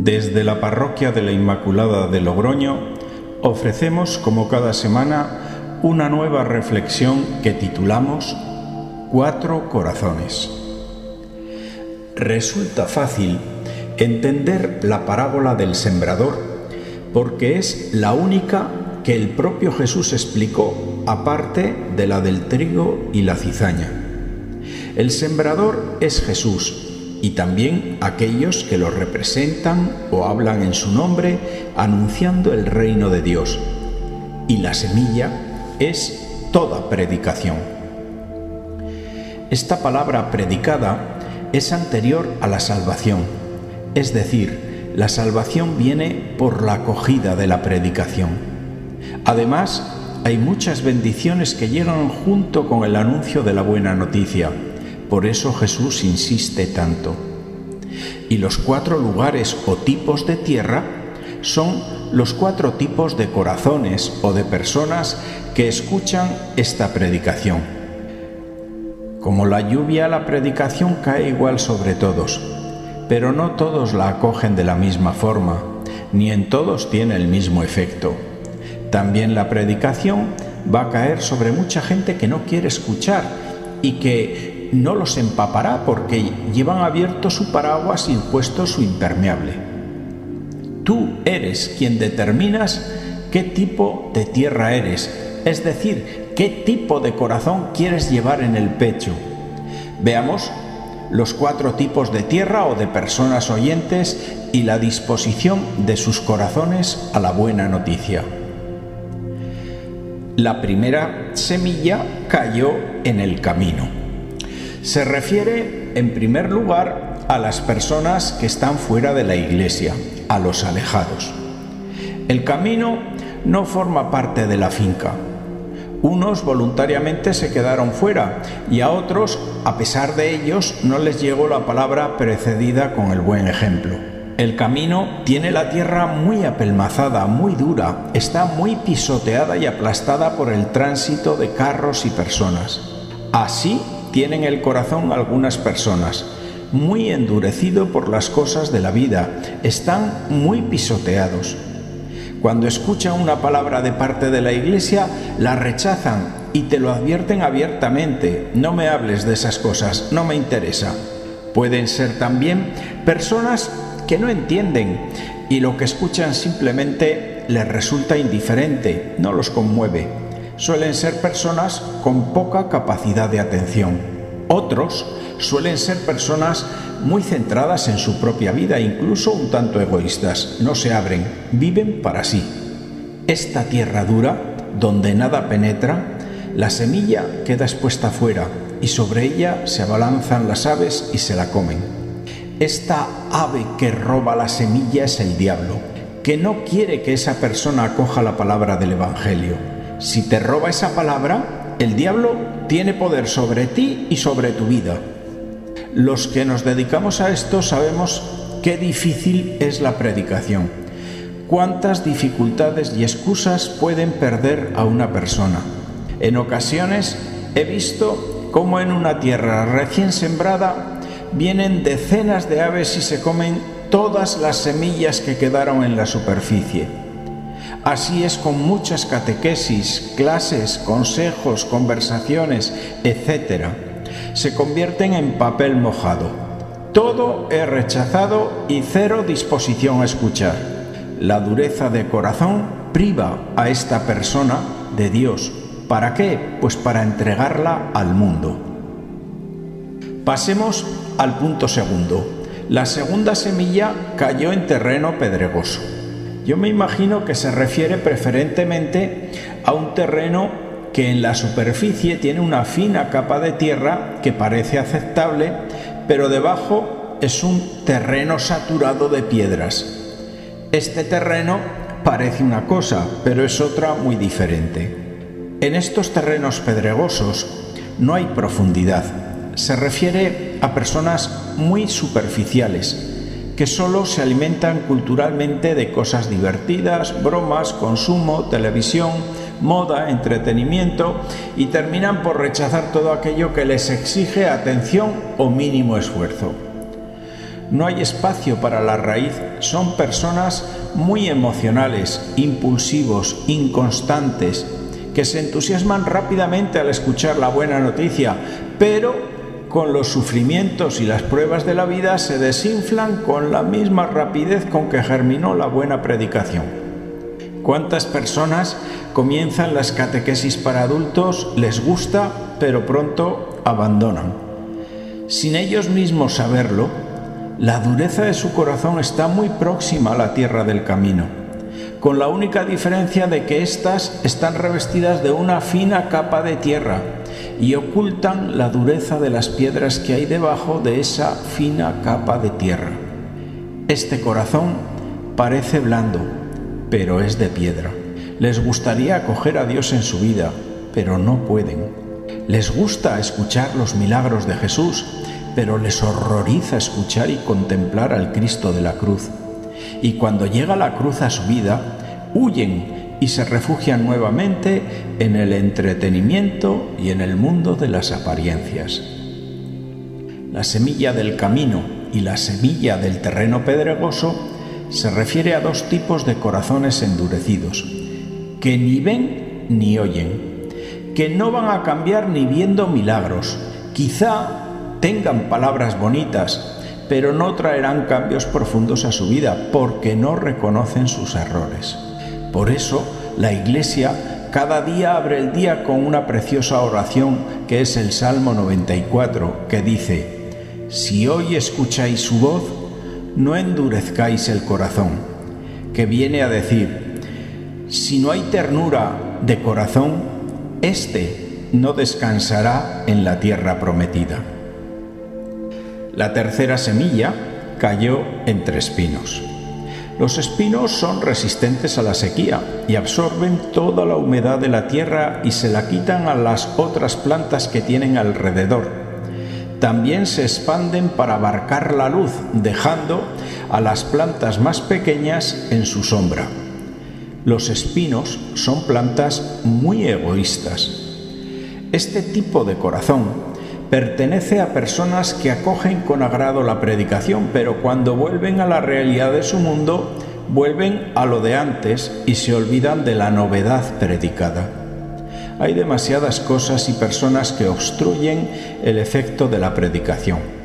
Desde la Parroquia de la Inmaculada de Logroño ofrecemos como cada semana una nueva reflexión que titulamos Cuatro Corazones. Resulta fácil entender la parábola del sembrador porque es la única que el propio Jesús explicó aparte de la del trigo y la cizaña. El sembrador es Jesús y también aquellos que lo representan o hablan en su nombre anunciando el reino de Dios. Y la semilla es toda predicación. Esta palabra predicada es anterior a la salvación, es decir, la salvación viene por la acogida de la predicación. Además, hay muchas bendiciones que llegan junto con el anuncio de la buena noticia por eso Jesús insiste tanto. Y los cuatro lugares o tipos de tierra son los cuatro tipos de corazones o de personas que escuchan esta predicación. Como la lluvia, la predicación cae igual sobre todos, pero no todos la acogen de la misma forma, ni en todos tiene el mismo efecto. También la predicación va a caer sobre mucha gente que no quiere escuchar y que no los empapará porque llevan abierto su paraguas y puesto su impermeable. Tú eres quien determinas qué tipo de tierra eres, es decir, qué tipo de corazón quieres llevar en el pecho. Veamos los cuatro tipos de tierra o de personas oyentes y la disposición de sus corazones a la buena noticia. La primera semilla cayó en el camino. Se refiere, en primer lugar, a las personas que están fuera de la iglesia, a los alejados. El camino no forma parte de la finca. Unos voluntariamente se quedaron fuera y a otros, a pesar de ellos, no les llegó la palabra precedida con el buen ejemplo. El camino tiene la tierra muy apelmazada, muy dura, está muy pisoteada y aplastada por el tránsito de carros y personas. Así tienen el corazón algunas personas, muy endurecido por las cosas de la vida, están muy pisoteados. Cuando escuchan una palabra de parte de la iglesia, la rechazan y te lo advierten abiertamente. No me hables de esas cosas, no me interesa. Pueden ser también personas que no entienden y lo que escuchan simplemente les resulta indiferente, no los conmueve suelen ser personas con poca capacidad de atención. Otros suelen ser personas muy centradas en su propia vida, incluso un tanto egoístas. No se abren, viven para sí. Esta tierra dura, donde nada penetra, la semilla queda expuesta fuera y sobre ella se abalanzan las aves y se la comen. Esta ave que roba la semilla es el diablo, que no quiere que esa persona acoja la palabra del Evangelio si te roba esa palabra, el diablo tiene poder sobre ti y sobre tu vida. Los que nos dedicamos a esto sabemos qué difícil es la predicación, cuántas dificultades y excusas pueden perder a una persona. En ocasiones he visto cómo en una tierra recién sembrada vienen decenas de aves y se comen todas las semillas que quedaron en la superficie. Así es con muchas catequesis, clases, consejos, conversaciones, etc. Se convierten en papel mojado. Todo es rechazado y cero disposición a escuchar. La dureza de corazón priva a esta persona de Dios. ¿Para qué? Pues para entregarla al mundo. Pasemos al punto segundo. La segunda semilla cayó en terreno pedregoso. Yo me imagino que se refiere preferentemente a un terreno que en la superficie tiene una fina capa de tierra que parece aceptable, pero debajo es un terreno saturado de piedras. Este terreno parece una cosa, pero es otra muy diferente. En estos terrenos pedregosos no hay profundidad. Se refiere a personas muy superficiales, que solo se alimentan culturalmente de cosas divertidas, bromas, consumo, televisión, moda, entretenimiento y terminan por rechazar todo aquello que les exige atención o mínimo esfuerzo. no hay espacio para la raíz, son personas muy emocionales, impulsivos, inconstantes, que se entusiasman rápidamente al escuchar la buena noticia, pero con los sufrimientos y las pruebas de la vida se desinflan con la misma rapidez con que germinó la buena predicación. ¿Cuántas personas comienzan las catequesis para adultos, les gusta, pero pronto abandonan? Sin ellos mismos saberlo, la dureza de su corazón está muy próxima a la tierra del camino, con la única diferencia de que éstas están revestidas de una fina capa de tierra y ocultan la dureza de las piedras que hay debajo de esa fina capa de tierra. Este corazón parece blando, pero es de piedra. Les gustaría acoger a Dios en su vida, pero no pueden. Les gusta escuchar los milagros de Jesús, pero les horroriza escuchar y contemplar al Cristo de la cruz. Y cuando llega la cruz a su vida, huyen y se refugian nuevamente en el entretenimiento y en el mundo de las apariencias. La semilla del camino y la semilla del terreno pedregoso se refiere a dos tipos de corazones endurecidos, que ni ven ni oyen, que no van a cambiar ni viendo milagros, quizá tengan palabras bonitas, pero no traerán cambios profundos a su vida porque no reconocen sus errores. Por eso, la Iglesia cada día abre el día con una preciosa oración que es el Salmo 94, que dice, Si hoy escucháis su voz, no endurezcáis el corazón, que viene a decir, si no hay ternura de corazón, éste no descansará en la tierra prometida. La tercera semilla cayó entre espinos. Los espinos son resistentes a la sequía y absorben toda la humedad de la tierra y se la quitan a las otras plantas que tienen alrededor. También se expanden para abarcar la luz, dejando a las plantas más pequeñas en su sombra. Los espinos son plantas muy egoístas. Este tipo de corazón pertenece a personas que acogen con agrado la predicación, pero cuando vuelven a la realidad de su mundo, vuelven a lo de antes y se olvidan de la novedad predicada. Hay demasiadas cosas y personas que obstruyen el efecto de la predicación.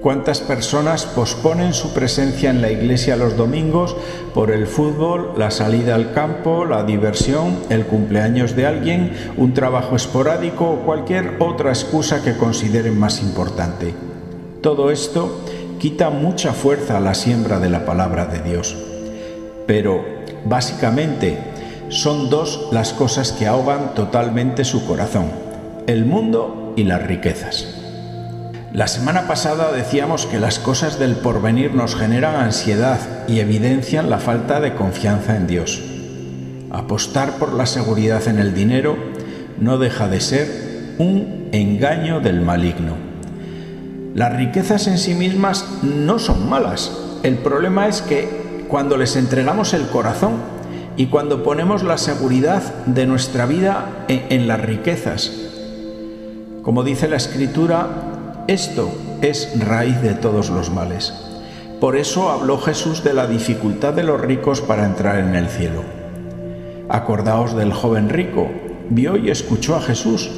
¿Cuántas personas posponen su presencia en la iglesia los domingos por el fútbol, la salida al campo, la diversión, el cumpleaños de alguien, un trabajo esporádico o cualquier otra excusa que consideren más importante? Todo esto quita mucha fuerza a la siembra de la palabra de Dios. Pero, básicamente, son dos las cosas que ahogan totalmente su corazón, el mundo y las riquezas. La semana pasada decíamos que las cosas del porvenir nos generan ansiedad y evidencian la falta de confianza en Dios. Apostar por la seguridad en el dinero no deja de ser un engaño del maligno. Las riquezas en sí mismas no son malas. El problema es que cuando les entregamos el corazón y cuando ponemos la seguridad de nuestra vida en, las riquezas, como dice la escritura, esto es raíz de todos los males. Por eso habló Jesús de la dificultad de los ricos para entrar en el cielo. Acordaos del joven rico, vio y escuchó a Jesús,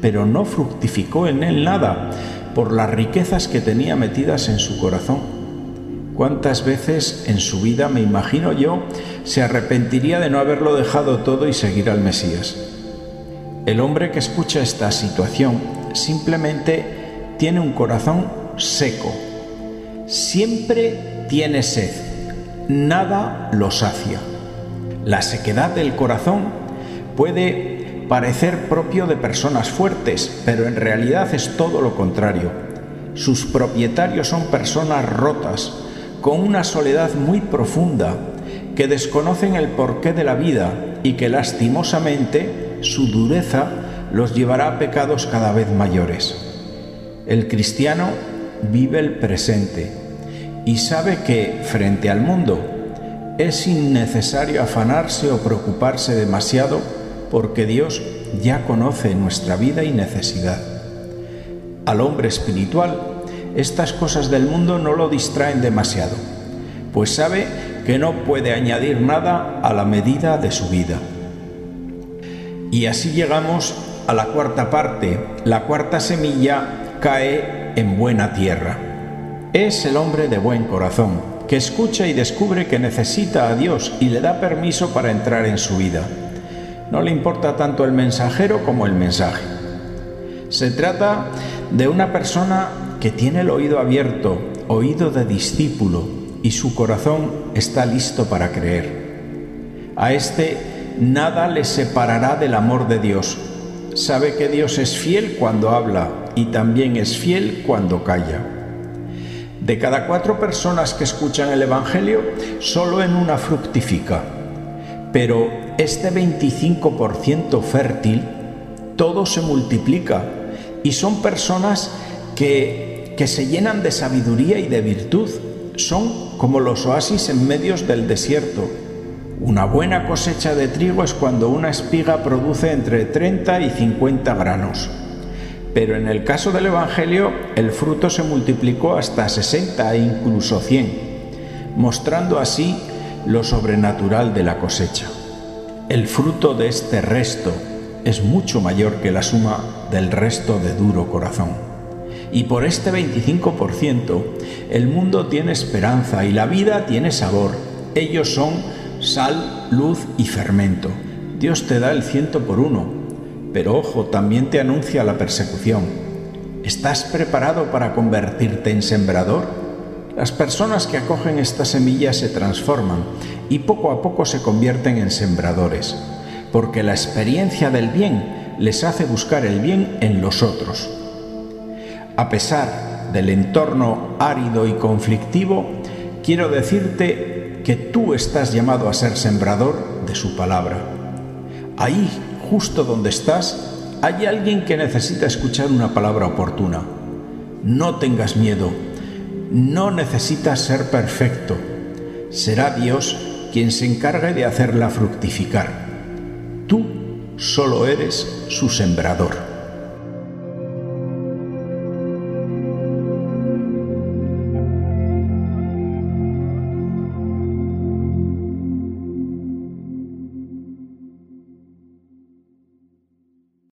pero no fructificó en él nada por las riquezas que tenía metidas en su corazón. ¿Cuántas veces en su vida, me imagino yo, se arrepentiría de no haberlo dejado todo y seguir al Mesías? El hombre que escucha esta situación simplemente tiene un corazón seco. Siempre tiene sed. Nada lo sacia. La sequedad del corazón puede parecer propio de personas fuertes, pero en realidad es todo lo contrario. Sus propietarios son personas rotas, con una soledad muy profunda, que desconocen el porqué de la vida y que lastimosamente su dureza los llevará a pecados cada vez mayores. El cristiano vive el presente y sabe que frente al mundo es innecesario afanarse o preocuparse demasiado porque Dios ya conoce nuestra vida y necesidad. Al hombre espiritual estas cosas del mundo no lo distraen demasiado, pues sabe que no puede añadir nada a la medida de su vida. Y así llegamos a la cuarta parte. La cuarta semilla cae en buena tierra. Es el hombre de buen corazón, que escucha y descubre que necesita a Dios y le da permiso para entrar en su vida. No le importa tanto el mensajero como el mensaje. Se trata de una persona que tiene el oído abierto, oído de discípulo, y su corazón está listo para creer. A este nada le separará del amor de Dios. Sabe que Dios es fiel cuando habla y también es fiel cuando calla. De cada cuatro personas que escuchan el Evangelio, solo en una fructifica. Pero este 25% fértil, todo se multiplica y son personas que, que se llenan de sabiduría y de virtud. Son como los oasis en medios del desierto. Una buena cosecha de trigo es cuando una espiga produce entre 30 y 50 granos. Pero en el caso del Evangelio, el fruto se multiplicó hasta 60 e incluso 100, mostrando así lo sobrenatural de la cosecha. El fruto de este resto es mucho mayor que la suma del resto de duro corazón. Y por este 25%, el mundo tiene esperanza y la vida tiene sabor. Ellos son sal, luz y fermento. Dios te da el ciento por uno, pero ojo, también te anuncia la persecución. ¿Estás preparado para convertirte en sembrador? Las personas que acogen esta semilla se transforman y poco a poco se convierten en sembradores, porque la experiencia del bien les hace buscar el bien en los otros. A pesar del entorno árido y conflictivo, quiero decirte que tú estás llamado a ser sembrador de su palabra. Ahí, justo donde estás, hay alguien que necesita escuchar una palabra oportuna. No tengas miedo, no necesitas ser perfecto. Será Dios quien se encargue de hacerla fructificar. Tú solo eres su sembrador.